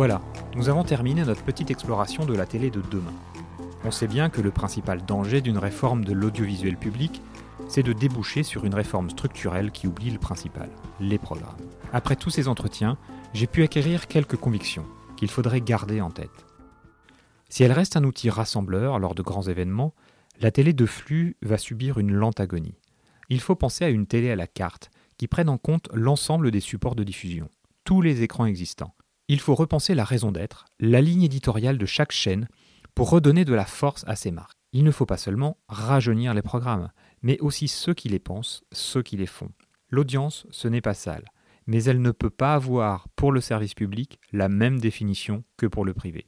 Voilà, nous avons terminé notre petite exploration de la télé de demain. On sait bien que le principal danger d'une réforme de l'audiovisuel public, c'est de déboucher sur une réforme structurelle qui oublie le principal, les programmes. Après tous ces entretiens, j'ai pu acquérir quelques convictions qu'il faudrait garder en tête. Si elle reste un outil rassembleur lors de grands événements, la télé de flux va subir une lente agonie. Il faut penser à une télé à la carte qui prenne en compte l'ensemble des supports de diffusion, tous les écrans existants. Il faut repenser la raison d'être, la ligne éditoriale de chaque chaîne pour redonner de la force à ces marques. Il ne faut pas seulement rajeunir les programmes, mais aussi ceux qui les pensent, ceux qui les font. L'audience, ce n'est pas sale, mais elle ne peut pas avoir pour le service public la même définition que pour le privé.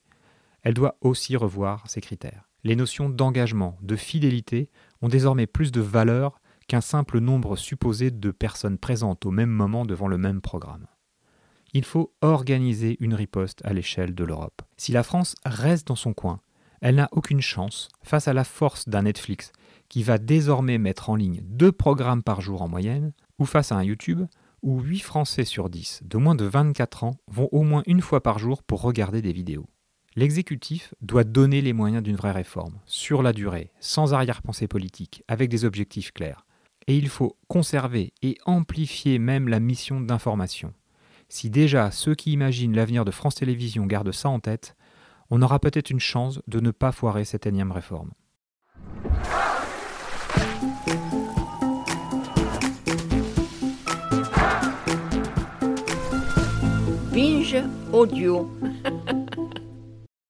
Elle doit aussi revoir ses critères. Les notions d'engagement, de fidélité ont désormais plus de valeur qu'un simple nombre supposé de personnes présentes au même moment devant le même programme. Il faut organiser une riposte à l'échelle de l'Europe. Si la France reste dans son coin, elle n'a aucune chance face à la force d'un Netflix qui va désormais mettre en ligne deux programmes par jour en moyenne, ou face à un YouTube où 8 Français sur 10 de moins de 24 ans vont au moins une fois par jour pour regarder des vidéos. L'exécutif doit donner les moyens d'une vraie réforme, sur la durée, sans arrière-pensée politique, avec des objectifs clairs. Et il faut conserver et amplifier même la mission d'information. Si déjà ceux qui imaginent l'avenir de France Télévisions gardent ça en tête, on aura peut-être une chance de ne pas foirer cette énième réforme. Audio.